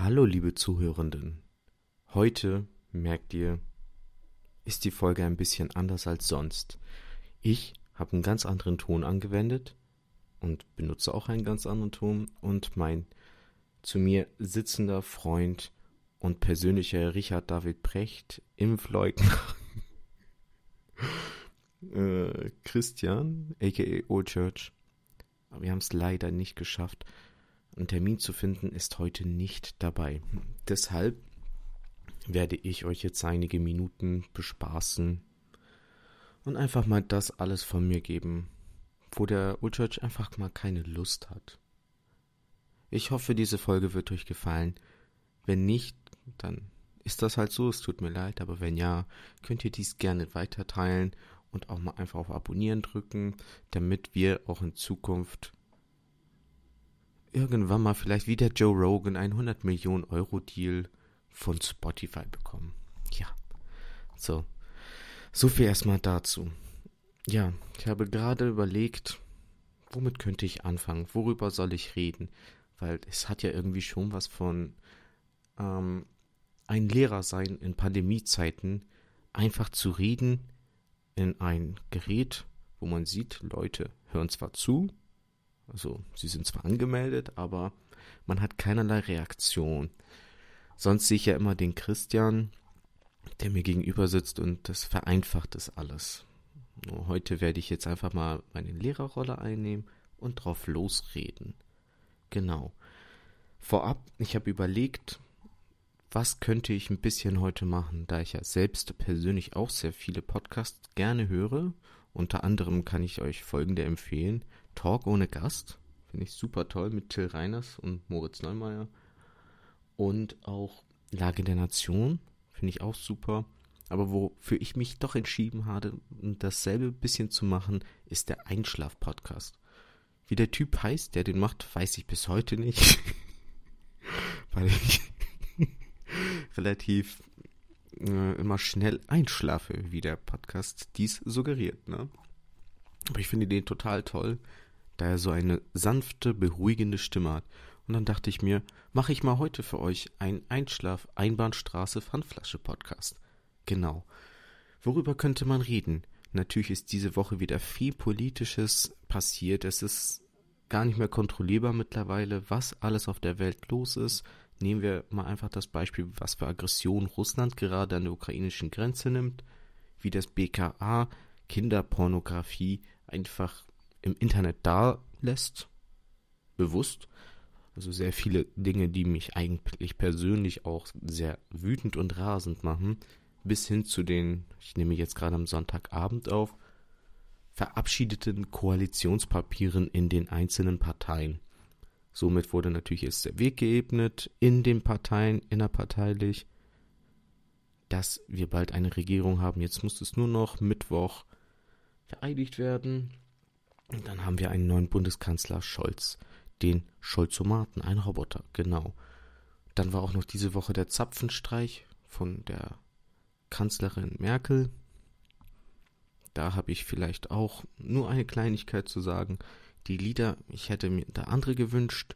Hallo, liebe Zuhörenden. Heute, merkt ihr, ist die Folge ein bisschen anders als sonst. Ich habe einen ganz anderen Ton angewendet und benutze auch einen ganz anderen Ton und mein zu mir sitzender Freund und persönlicher Richard David Precht, Impfleugner, äh, Christian, aka Old Church. Wir haben es leider nicht geschafft. Einen Termin zu finden ist heute nicht dabei. Deshalb werde ich euch jetzt einige Minuten bespaßen und einfach mal das alles von mir geben, wo der Old Church einfach mal keine Lust hat. Ich hoffe, diese Folge wird euch gefallen. Wenn nicht, dann ist das halt so, es tut mir leid, aber wenn ja, könnt ihr dies gerne weiterteilen und auch mal einfach auf Abonnieren drücken, damit wir auch in Zukunft irgendwann mal vielleicht wie der Joe Rogan ein 100 Millionen Euro Deal von Spotify bekommen. Ja, so. So viel erstmal dazu. Ja, ich habe gerade überlegt, womit könnte ich anfangen? Worüber soll ich reden? Weil es hat ja irgendwie schon was von ähm, ein Lehrer sein in Pandemiezeiten, einfach zu reden in ein Gerät, wo man sieht, Leute hören zwar zu, also sie sind zwar angemeldet, aber man hat keinerlei Reaktion. Sonst sehe ich ja immer den Christian, der mir gegenüber sitzt und das vereinfacht es alles. Nur heute werde ich jetzt einfach mal meine Lehrerrolle einnehmen und drauf losreden. Genau. Vorab, ich habe überlegt, was könnte ich ein bisschen heute machen, da ich ja selbst persönlich auch sehr viele Podcasts gerne höre. Unter anderem kann ich euch folgende empfehlen. Talk ohne Gast. Finde ich super toll mit Till Reiners und Moritz Neumeier. Und auch Lage der Nation. Finde ich auch super. Aber wofür ich mich doch entschieden habe, dasselbe bisschen zu machen, ist der Einschlaf-Podcast. Wie der Typ heißt, der den macht, weiß ich bis heute nicht. Weil ich relativ äh, immer schnell einschlafe, wie der Podcast dies suggeriert. Ne? Aber ich finde den total toll da er so eine sanfte, beruhigende Stimme hat. Und dann dachte ich mir, mache ich mal heute für euch ein Einschlaf Einbahnstraße Pfandflasche Podcast. Genau. Worüber könnte man reden? Natürlich ist diese Woche wieder viel Politisches passiert. Es ist gar nicht mehr kontrollierbar mittlerweile, was alles auf der Welt los ist. Nehmen wir mal einfach das Beispiel, was für Aggression Russland gerade an der ukrainischen Grenze nimmt, wie das BKA Kinderpornografie einfach im Internet da lässt, bewusst. Also sehr viele Dinge, die mich eigentlich persönlich auch sehr wütend und rasend machen, bis hin zu den, ich nehme jetzt gerade am Sonntagabend auf, verabschiedeten Koalitionspapieren in den einzelnen Parteien. Somit wurde natürlich jetzt der Weg geebnet in den Parteien, innerparteilich, dass wir bald eine Regierung haben. Jetzt muss es nur noch Mittwoch vereidigt werden. Und dann haben wir einen neuen Bundeskanzler Scholz, den Scholzomaten, ein Roboter, genau. Dann war auch noch diese Woche der Zapfenstreich von der Kanzlerin Merkel. Da habe ich vielleicht auch nur eine Kleinigkeit zu sagen. Die Lieder, ich hätte mir da andere gewünscht.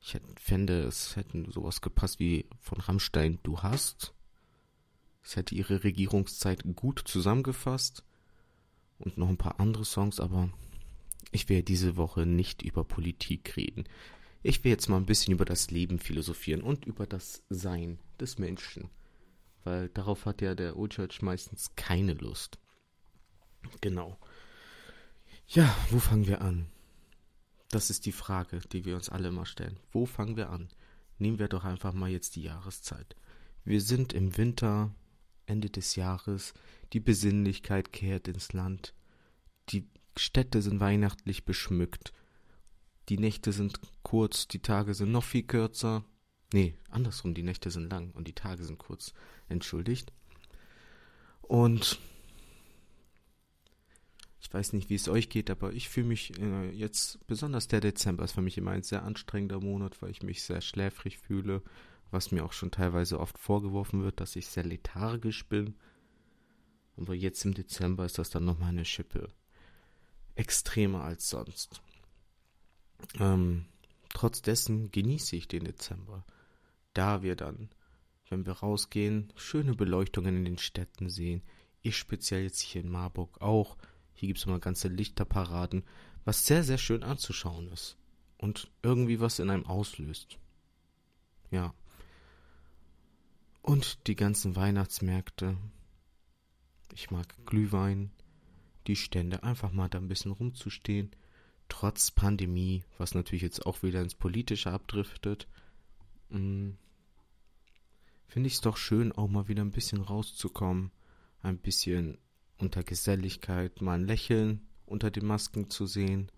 Ich hätte, fände, es hätten sowas gepasst wie von Rammstein Du hast. Es hätte ihre Regierungszeit gut zusammengefasst. Und noch ein paar andere Songs, aber ich werde diese Woche nicht über Politik reden. Ich will jetzt mal ein bisschen über das Leben philosophieren und über das Sein des Menschen. Weil darauf hat ja der Old Church meistens keine Lust. Genau. Ja, wo fangen wir an? Das ist die Frage, die wir uns alle immer stellen. Wo fangen wir an? Nehmen wir doch einfach mal jetzt die Jahreszeit. Wir sind im Winter, Ende des Jahres, die Besinnlichkeit kehrt ins Land, Städte sind weihnachtlich beschmückt. Die Nächte sind kurz, die Tage sind noch viel kürzer. Nee, andersrum, die Nächte sind lang und die Tage sind kurz. Entschuldigt. Und ich weiß nicht, wie es euch geht, aber ich fühle mich äh, jetzt, besonders der Dezember ist für mich immer ein sehr anstrengender Monat, weil ich mich sehr schläfrig fühle, was mir auch schon teilweise oft vorgeworfen wird, dass ich sehr lethargisch bin. Aber jetzt im Dezember ist das dann nochmal eine Schippe extremer als sonst. Ähm, trotz dessen genieße ich den Dezember. da wir dann, wenn wir rausgehen, schöne Beleuchtungen in den Städten sehen. Ich speziell jetzt hier in Marburg auch. Hier gibt es immer ganze Lichterparaden, was sehr, sehr schön anzuschauen ist. Und irgendwie was in einem auslöst. Ja. Und die ganzen Weihnachtsmärkte. Ich mag Glühwein, die Stände, einfach mal da ein bisschen rumzustehen. Trotz Pandemie, was natürlich jetzt auch wieder ins Politische abdriftet, mm, finde ich es doch schön, auch mal wieder ein bisschen rauszukommen, ein bisschen unter Geselligkeit, mal ein Lächeln unter den Masken zu sehen.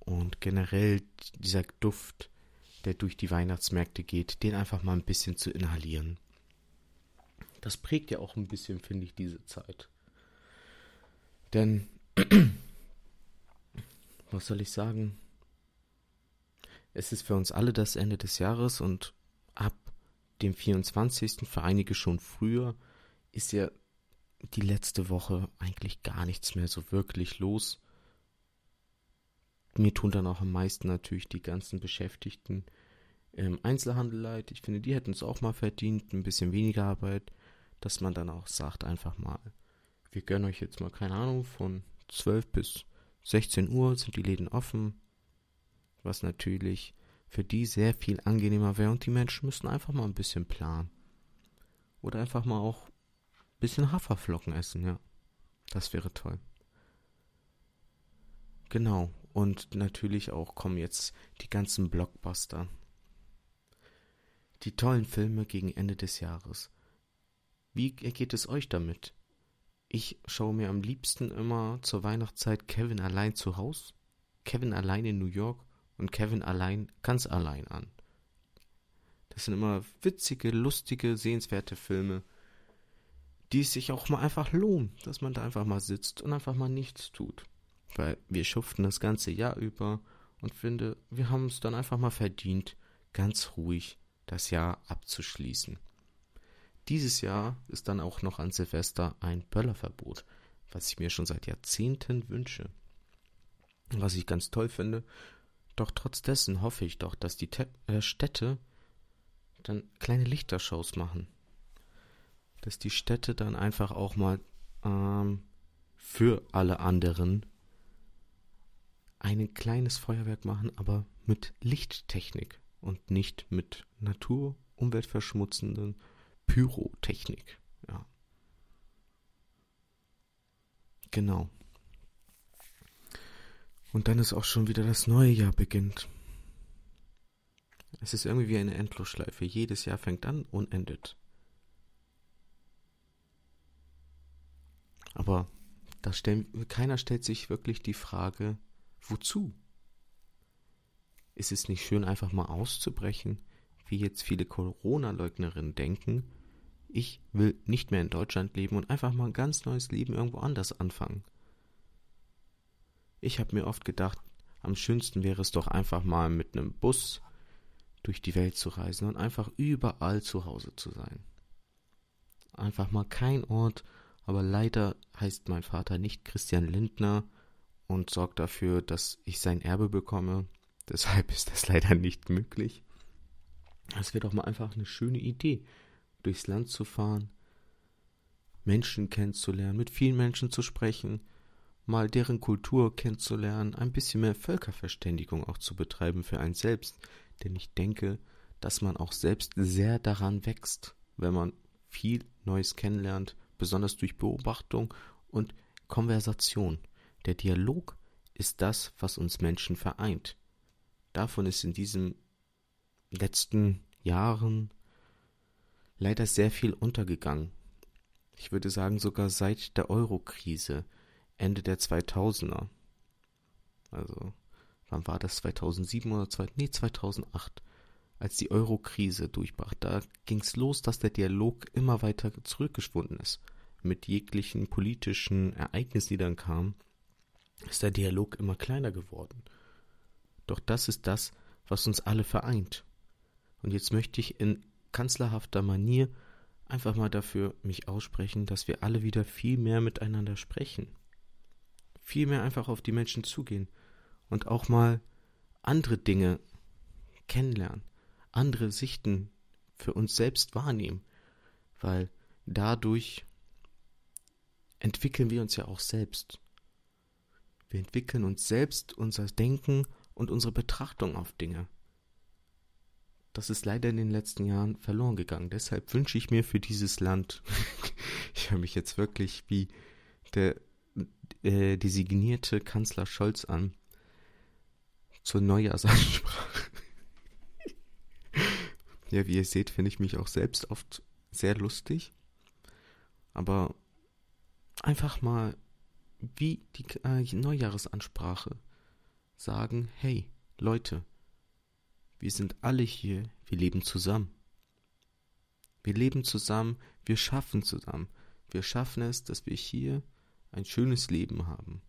Und generell dieser Duft, der durch die Weihnachtsmärkte geht, den einfach mal ein bisschen zu inhalieren. Das prägt ja auch ein bisschen, finde ich, diese Zeit. Denn, was soll ich sagen? Es ist für uns alle das Ende des Jahres und ab dem 24., für einige schon früher, ist ja die letzte Woche eigentlich gar nichts mehr so wirklich los. Mir tun dann auch am meisten natürlich die ganzen Beschäftigten im Einzelhandel leid. Ich finde, die hätten es auch mal verdient, ein bisschen weniger Arbeit, dass man dann auch sagt, einfach mal, wir gönnen euch jetzt mal, keine Ahnung, von 12 bis 16 Uhr sind die Läden offen, was natürlich für die sehr viel angenehmer wäre und die Menschen müssten einfach mal ein bisschen planen. Oder einfach mal auch ein bisschen Haferflocken essen, ja. Das wäre toll. Genau. Und natürlich auch kommen jetzt die ganzen Blockbuster. Die tollen Filme gegen Ende des Jahres. Wie geht es euch damit? Ich schaue mir am liebsten immer zur Weihnachtszeit Kevin allein zu Haus, Kevin allein in New York und Kevin allein ganz allein an. Das sind immer witzige, lustige, sehenswerte Filme, die es sich auch mal einfach lohnen, dass man da einfach mal sitzt und einfach mal nichts tut. Weil wir schuften das ganze Jahr über und finde, wir haben es dann einfach mal verdient, ganz ruhig das Jahr abzuschließen. Dieses Jahr ist dann auch noch an Silvester ein Böllerverbot, was ich mir schon seit Jahrzehnten wünsche. Was ich ganz toll finde. Doch trotz dessen hoffe ich doch, dass die Te äh, Städte dann kleine Lichtershows machen. Dass die Städte dann einfach auch mal ähm, für alle anderen ein kleines Feuerwerk machen, aber mit Lichttechnik und nicht mit Natur, umweltverschmutzenden Pyrotechnik. Ja. Genau. Und dann ist auch schon wieder das neue Jahr beginnt. Es ist irgendwie wie eine Endlosschleife. Jedes Jahr fängt an und endet. Aber da stellen, keiner stellt sich wirklich die Frage, wozu? Ist es nicht schön, einfach mal auszubrechen, wie jetzt viele Corona-Leugnerinnen denken ich will nicht mehr in Deutschland leben und einfach mal ein ganz neues Leben irgendwo anders anfangen. Ich habe mir oft gedacht, am schönsten wäre es doch einfach mal mit einem Bus durch die Welt zu reisen und einfach überall zu Hause zu sein. Einfach mal kein Ort, aber leider heißt mein Vater nicht Christian Lindner und sorgt dafür, dass ich sein Erbe bekomme. Deshalb ist das leider nicht möglich. Das wäre doch mal einfach eine schöne Idee durchs Land zu fahren, Menschen kennenzulernen, mit vielen Menschen zu sprechen, mal deren Kultur kennenzulernen, ein bisschen mehr Völkerverständigung auch zu betreiben für einen selbst, denn ich denke, dass man auch selbst sehr daran wächst, wenn man viel Neues kennenlernt, besonders durch Beobachtung und Konversation. Der Dialog ist das, was uns Menschen vereint. Davon ist in diesen letzten Jahren leider sehr viel untergegangen. Ich würde sagen sogar seit der Euro-Krise, Ende der 2000er. Also, wann war das? 2007 oder 2000? Nee, 2008. Als die Euro-Krise durchbrach, da ging es los, dass der Dialog immer weiter zurückgeschwunden ist. Mit jeglichen politischen Ereignissen, die dann kamen, ist der Dialog immer kleiner geworden. Doch das ist das, was uns alle vereint. Und jetzt möchte ich in kanzlerhafter Manier einfach mal dafür mich aussprechen, dass wir alle wieder viel mehr miteinander sprechen. Viel mehr einfach auf die Menschen zugehen und auch mal andere Dinge kennenlernen. andere Sichten für uns selbst wahrnehmen, weil dadurch entwickeln wir uns ja auch selbst. Wir entwickeln uns selbst, unser Denken und unsere Betrachtung auf Dinge. Das ist leider in den letzten Jahren verloren gegangen. Deshalb wünsche ich mir für dieses Land, ich höre mich jetzt wirklich wie der äh, designierte Kanzler Scholz an, zur Neujahrsansprache. ja, wie ihr seht, finde ich mich auch selbst oft sehr lustig. Aber einfach mal wie die äh, Neujahresansprache sagen, hey Leute, wir sind alle hier, wir leben zusammen. Wir leben zusammen, wir schaffen zusammen. Wir schaffen es, dass wir hier ein schönes Leben haben.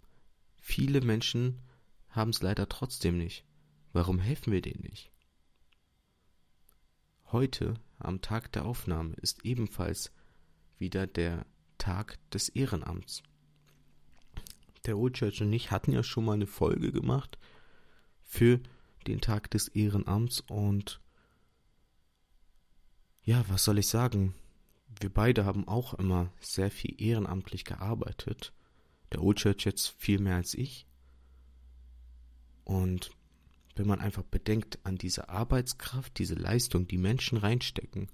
Viele Menschen haben es leider trotzdem nicht. Warum helfen wir denen nicht? Heute, am Tag der Aufnahme, ist ebenfalls wieder der Tag des Ehrenamts. Der Old Church und ich hatten ja schon mal eine Folge gemacht für den Tag des Ehrenamts und ja, was soll ich sagen? Wir beide haben auch immer sehr viel ehrenamtlich gearbeitet. Der Old Church jetzt viel mehr als ich. Und wenn man einfach bedenkt an diese Arbeitskraft, diese Leistung, die Menschen reinstecken,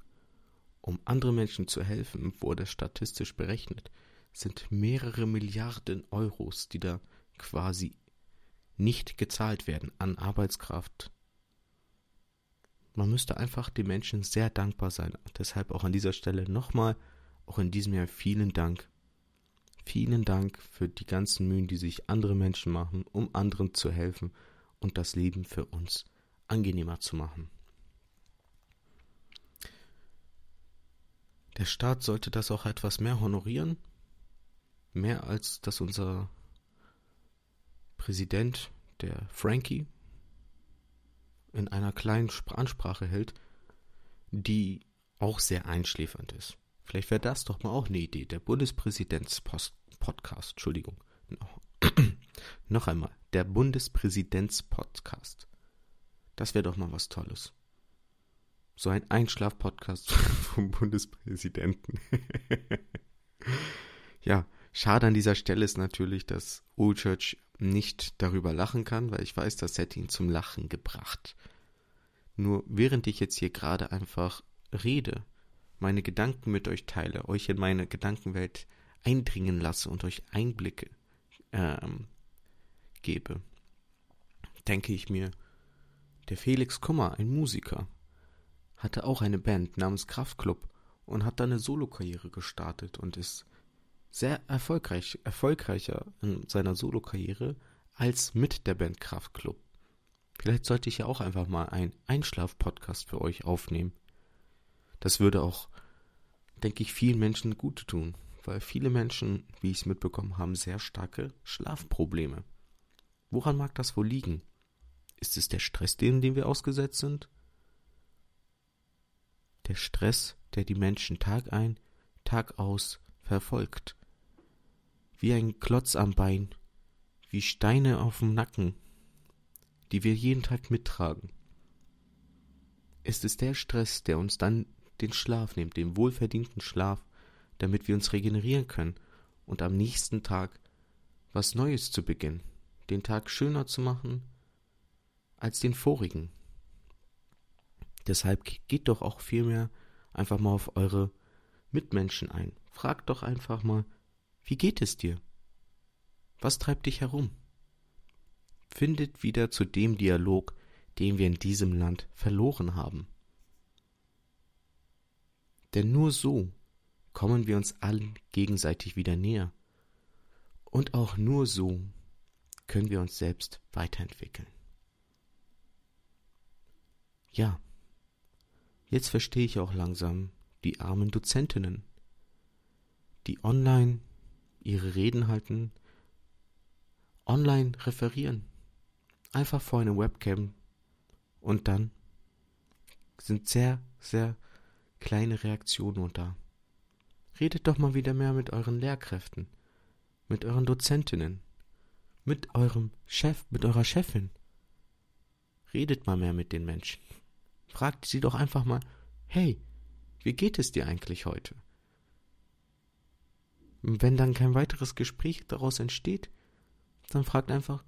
um andere Menschen zu helfen, wurde statistisch berechnet, sind mehrere Milliarden Euros, die da quasi nicht gezahlt werden an Arbeitskraft. Man müsste einfach den Menschen sehr dankbar sein. Deshalb auch an dieser Stelle nochmal, auch in diesem Jahr vielen Dank. Vielen Dank für die ganzen Mühen, die sich andere Menschen machen, um anderen zu helfen und das Leben für uns angenehmer zu machen. Der Staat sollte das auch etwas mehr honorieren, mehr als dass unser Präsident, der Frankie, in einer kleinen Ansprache hält, die auch sehr einschläfernd ist. Vielleicht wäre das doch mal auch eine Idee. Der Bundespräsidentspodcast, Entschuldigung. Noch einmal, der Bundespräsidentspodcast. Das wäre doch mal was Tolles. So ein Einschlaf-Podcast vom Bundespräsidenten. ja, schade an dieser Stelle ist natürlich, dass Ulchurch nicht darüber lachen kann, weil ich weiß, das hätte ihn zum Lachen gebracht. Nur während ich jetzt hier gerade einfach rede, meine Gedanken mit euch teile, euch in meine Gedankenwelt eindringen lasse und euch Einblicke ähm, gebe, denke ich mir, der Felix Kummer, ein Musiker, hatte auch eine Band namens Kraftklub und hat dann eine Solokarriere gestartet und ist sehr erfolgreich, erfolgreicher in seiner Solokarriere als mit der Band Kraftklub. Vielleicht sollte ich ja auch einfach mal einen Einschlaf-Podcast für euch aufnehmen. Das würde auch, denke ich, vielen Menschen gut tun, weil viele Menschen, wie ich es mitbekommen habe, sehr starke Schlafprobleme. Woran mag das wohl liegen? Ist es der Stress, dem, dem wir ausgesetzt sind? Der Stress, der die Menschen Tag ein, Tag aus verfolgt wie ein Klotz am Bein, wie Steine auf dem Nacken, die wir jeden Tag mittragen. Ist es der Stress, der uns dann den Schlaf nimmt, den wohlverdienten Schlaf, damit wir uns regenerieren können und am nächsten Tag was Neues zu beginnen, den Tag schöner zu machen als den vorigen. Deshalb geht doch auch vielmehr einfach mal auf eure Mitmenschen ein. Fragt doch einfach mal, wie geht es dir? Was treibt dich herum? Findet wieder zu dem Dialog, den wir in diesem Land verloren haben. Denn nur so kommen wir uns allen gegenseitig wieder näher. Und auch nur so können wir uns selbst weiterentwickeln. Ja, jetzt verstehe ich auch langsam die armen Dozentinnen, die online ihre Reden halten, online referieren. Einfach vor eine Webcam und dann sind sehr, sehr kleine Reaktionen da. Redet doch mal wieder mehr mit euren Lehrkräften, mit euren Dozentinnen, mit eurem Chef, mit eurer Chefin. Redet mal mehr mit den Menschen. Fragt sie doch einfach mal, hey, wie geht es dir eigentlich heute? Wenn dann kein weiteres Gespräch daraus entsteht, dann fragt einfach,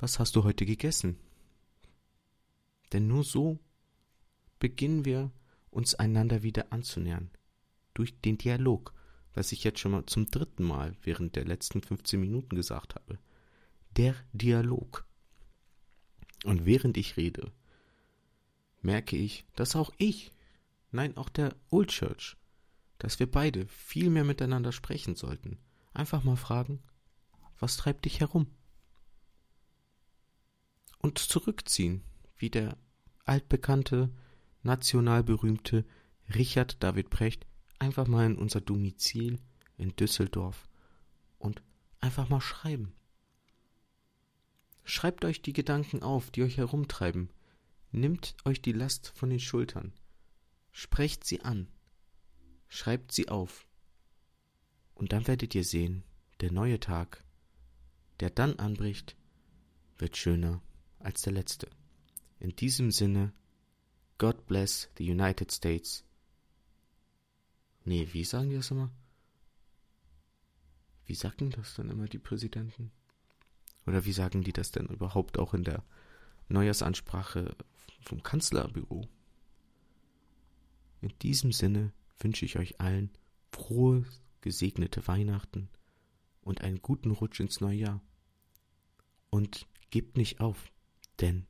was hast du heute gegessen? Denn nur so beginnen wir uns einander wieder anzunähern. Durch den Dialog, was ich jetzt schon mal zum dritten Mal während der letzten 15 Minuten gesagt habe. Der Dialog. Und während ich rede, merke ich, dass auch ich, nein, auch der Old Church, dass wir beide viel mehr miteinander sprechen sollten. Einfach mal fragen, was treibt dich herum? Und zurückziehen, wie der altbekannte, national berühmte Richard David Precht, einfach mal in unser Domizil in Düsseldorf und einfach mal schreiben. Schreibt euch die Gedanken auf, die euch herumtreiben. Nimmt euch die Last von den Schultern. Sprecht sie an. Schreibt sie auf. Und dann werdet ihr sehen, der neue Tag, der dann anbricht, wird schöner als der letzte. In diesem Sinne, God bless the United States. Nee, wie sagen die das immer? Wie sagen das dann immer die Präsidenten? Oder wie sagen die das denn überhaupt auch in der Neujahrsansprache vom Kanzlerbüro? In diesem Sinne wünsche ich euch allen frohe, gesegnete Weihnachten und einen guten Rutsch ins neue Jahr. Und gebt nicht auf, denn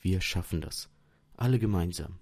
wir schaffen das. Alle gemeinsam.